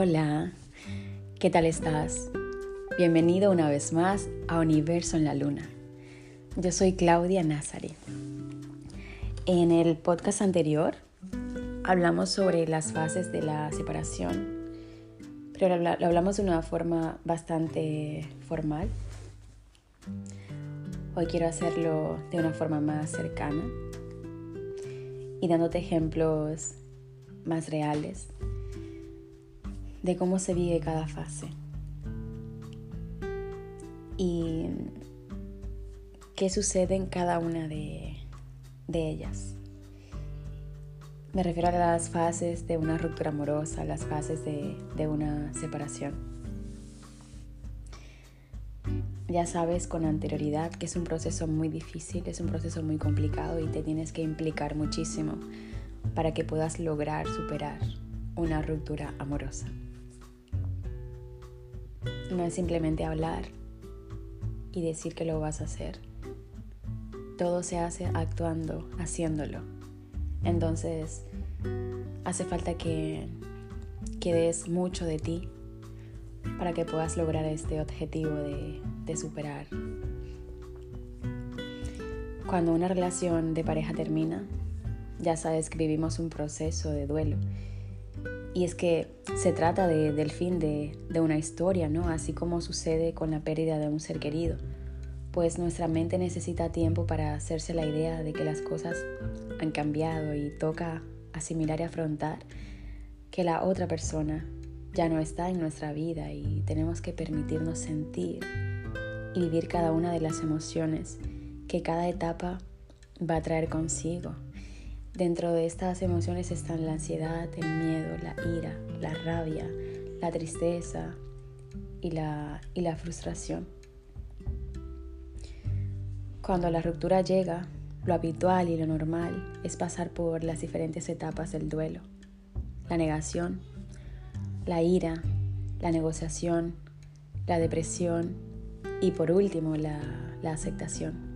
Hola, ¿qué tal estás? Bienvenido una vez más a Universo en la Luna. Yo soy Claudia Nazari. En el podcast anterior hablamos sobre las fases de la separación, pero lo hablamos de una forma bastante formal. Hoy quiero hacerlo de una forma más cercana y dándote ejemplos más reales de cómo se vive cada fase y qué sucede en cada una de, ellas. Me refiero a las fases de una ruptura amorosa, las fases de, de una separación. Ya sabes con anterioridad que es un proceso muy difícil, es un proceso muy complicado y te tienes que implicar muchísimo para que puedas lograr superar una ruptura amorosa. No es simplemente hablar y decir que lo vas a hacer. Todo se hace actuando, haciéndolo. Entonces, hace falta que, que des mucho de ti para que puedas lograr este objetivo de, de superar. Cuando una relación de pareja termina, ya sabes que vivimos un proceso de duelo y es que se trata del fin de, de una historia, ¿no? Así como sucede con la pérdida de un ser querido. Pues nuestra mente necesita tiempo para hacerse la idea de que las cosas han cambiado y toca asimilar y afrontar que la otra persona ya no está en nuestra vida y tenemos que permitirnos sentir y vivir cada una de las emociones que cada etapa va a traer consigo. Dentro de estas emociones están la ansiedad, el miedo, la ira, la rabia, la tristeza y la, y la frustración. Cuando la ruptura llega, lo habitual y lo normal es pasar por las diferentes etapas del duelo. La negación, la ira, la negociación, la depresión y por último la, la aceptación.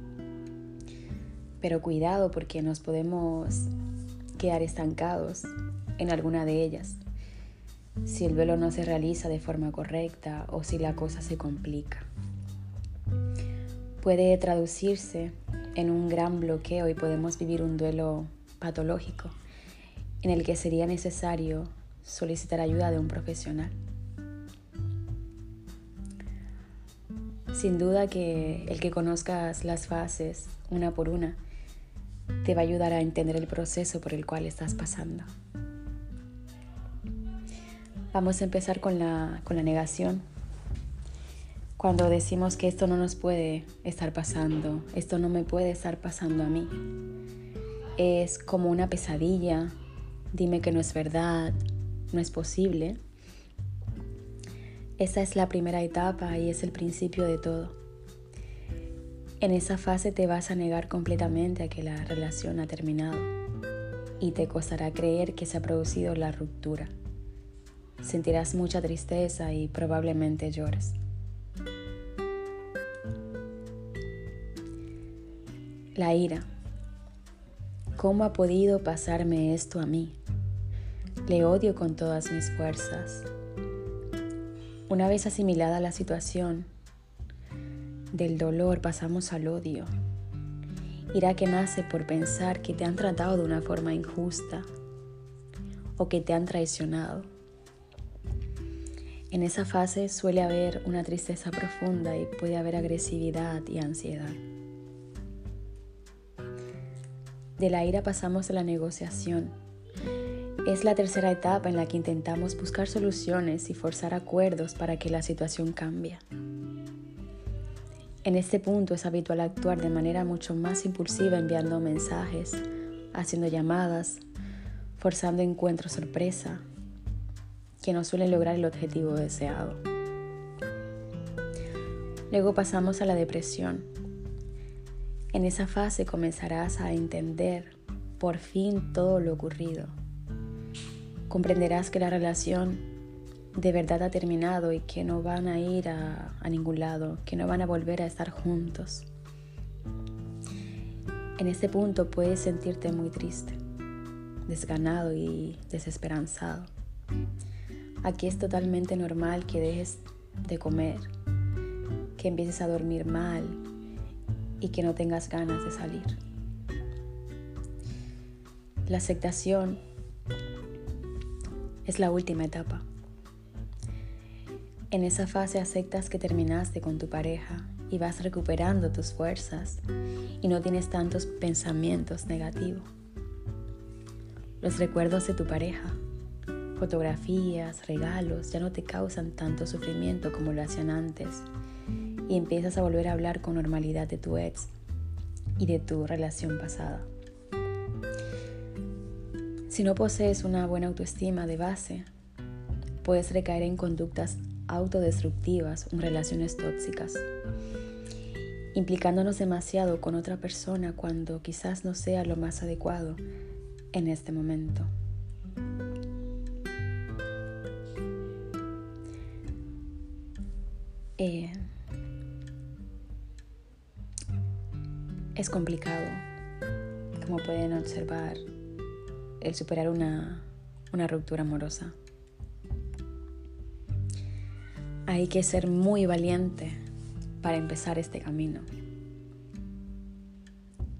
Pero cuidado porque nos podemos quedar estancados en alguna de ellas. Si el duelo no se realiza de forma correcta o si la cosa se complica. Puede traducirse en un gran bloqueo y podemos vivir un duelo patológico en el que sería necesario solicitar ayuda de un profesional. Sin duda que el que conozcas las fases una por una te va a ayudar a entender el proceso por el cual estás pasando. Vamos a empezar con la, con la negación. Cuando decimos que esto no nos puede estar pasando, esto no me puede estar pasando a mí. Es como una pesadilla, dime que no es verdad, no es posible. Esa es la primera etapa y es el principio de todo. En esa fase te vas a negar completamente a que la relación ha terminado y te costará creer que se ha producido la ruptura. Sentirás mucha tristeza y probablemente llores. La ira. ¿Cómo ha podido pasarme esto a mí? Le odio con todas mis fuerzas. Una vez asimilada la situación, del dolor pasamos al odio. Ira que nace por pensar que te han tratado de una forma injusta o que te han traicionado. En esa fase suele haber una tristeza profunda y puede haber agresividad y ansiedad. De la ira pasamos a la negociación. Es la tercera etapa en la que intentamos buscar soluciones y forzar acuerdos para que la situación cambie. En este punto es habitual actuar de manera mucho más impulsiva enviando mensajes, haciendo llamadas, forzando encuentros sorpresa, que no suelen lograr el objetivo deseado. Luego pasamos a la depresión. En esa fase comenzarás a entender por fin todo lo ocurrido. Comprenderás que la relación de verdad ha terminado y que no van a ir a, ningún lado, que no van a volver a estar juntos. En este punto puedes sentirte muy triste, desganado y desesperanzado. Aquí es totalmente normal que dejes de comer, que empieces a dormir mal y que no tengas ganas de salir. La aceptación es la última etapa. En esa fase aceptas que terminaste con tu pareja y vas recuperando tus fuerzas y no tienes tantos pensamientos negativos. Los recuerdos de tu pareja, fotografías, regalos ya no te causan tanto sufrimiento como lo hacían antes y empiezas a volver a hablar con normalidad de tu ex y de tu relación pasada. Si no posees una buena autoestima de base, puedes recaer en conductas autodestructivas relaciones tóxicas, implicándonos demasiado con otra persona cuando quizás no sea lo más adecuado en este momento. Eh, es complicado, como pueden observar, el superar una ruptura amorosa. Hay que ser muy valiente para empezar este camino.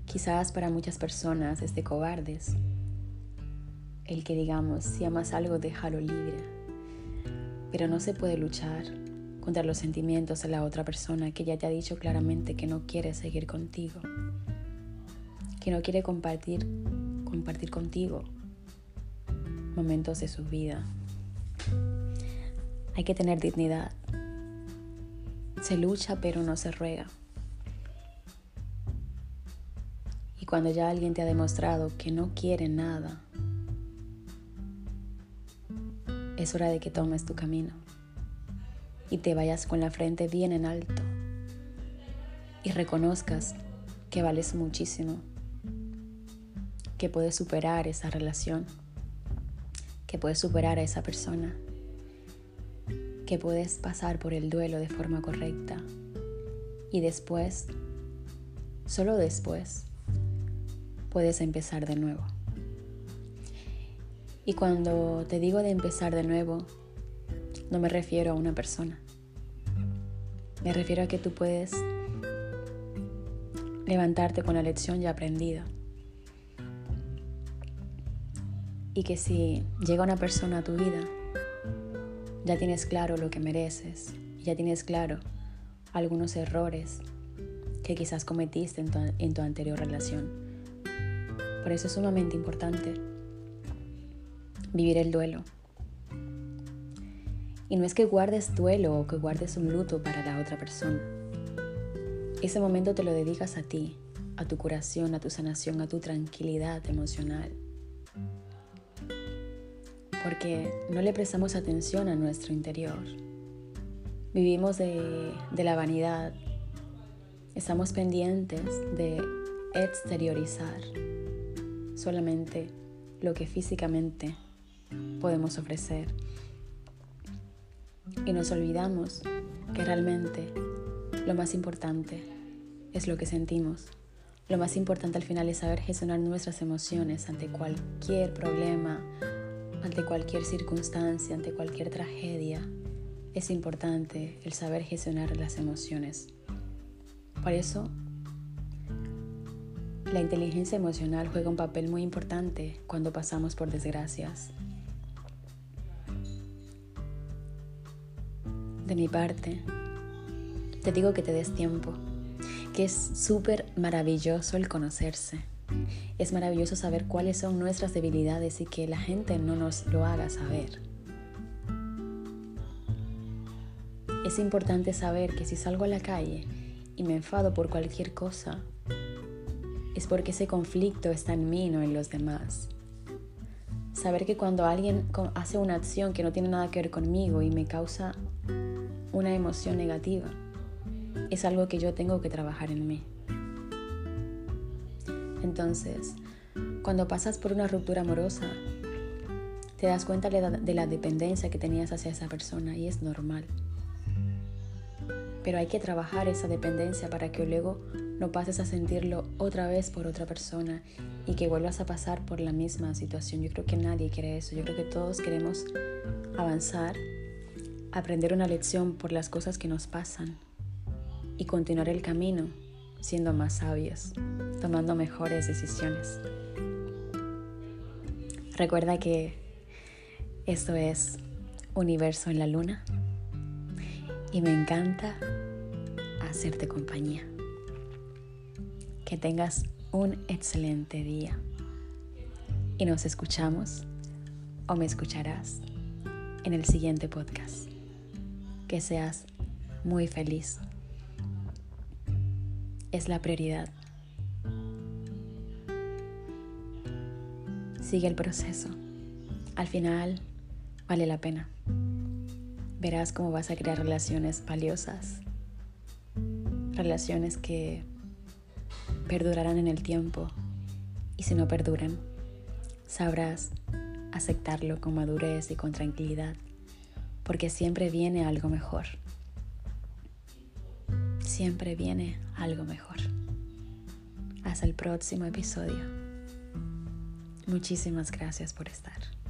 Quizás para muchas personas es de cobardes el que digamos, si amas algo, déjalo libre. Pero no se puede luchar contra los sentimientos de la otra persona que ya te ha dicho claramente que no quiere seguir contigo, que no quiere compartir, compartir contigo momentos de su vida. Hay que tener dignidad. Se lucha pero no se ruega. Y cuando ya alguien te ha demostrado que no quiere nada, es hora de que tomes tu camino y te vayas con la frente bien en alto y reconozcas que vales muchísimo, que puedes superar esa relación, que puedes superar a esa persona, que puedes pasar por el duelo de forma correcta y después, solo después, puedes empezar de nuevo. Y cuando te digo de empezar de nuevo, no me refiero a una persona. Me refiero a que tú puedes levantarte con la lección ya aprendida. Y que si llega una persona a tu vida, ya tienes claro lo que mereces, ya tienes claro algunos errores que quizás cometiste en tu, tu anterior relación. Por eso es sumamente importante vivir el duelo. Y no es que guardes duelo o que guardes un luto para la otra persona. Ese momento te lo dedicas a ti, a tu curación, a tu sanación, a tu tranquilidad emocional. Porque no le prestamos atención a nuestro interior. Vivimos de, la vanidad. Estamos pendientes de exteriorizar solamente lo que físicamente podemos ofrecer. Y nos olvidamos que realmente lo más importante es lo que sentimos. Lo más importante al final es saber gestionar nuestras emociones ante cualquier problema, ante cualquier circunstancia, ante cualquier tragedia. Es importante el saber gestionar las emociones. Por eso, la inteligencia emocional juega un papel muy importante cuando pasamos por desgracias. de mi parte, te digo que te des tiempo, que es súper maravilloso el conocerse. Es maravilloso saber cuáles son nuestras debilidades y que la gente no nos lo haga saber. Es importante saber que si salgo a la calle y me enfado por cualquier cosa, es porque ese conflicto está en mí, no en los demás. Saber que cuando alguien hace una acción que no tiene nada que ver conmigo y me causa una emoción negativa. Es algo que yo tengo que trabajar en mí. Entonces, cuando pasas por una ruptura amorosa, te das cuenta de la dependencia que tenías hacia esa persona y es normal. Pero hay que trabajar esa dependencia para que luego no pases a sentirlo otra vez por otra persona y que vuelvas a pasar por la misma situación. Yo creo que nadie quiere eso. Yo creo que todos queremos avanzar, aprender una lección por las cosas que nos pasan y continuar el camino siendo más sabios, tomando mejores decisiones. Recuerda que esto es Universo en la Luna y me encanta hacerte compañía. Que tengas un excelente día y nos escuchamos o me escucharás en el siguiente podcast. Que seas muy feliz. Es la prioridad. Sigue el proceso. Al final vale la pena. Verás cómo vas a crear relaciones valiosas. Relaciones que perdurarán en el tiempo. Y si no perduran, sabrás aceptarlo con madurez y con tranquilidad, porque siempre viene algo mejor. Siempre viene algo mejor. Hasta el próximo episodio. Muchísimas gracias por estar.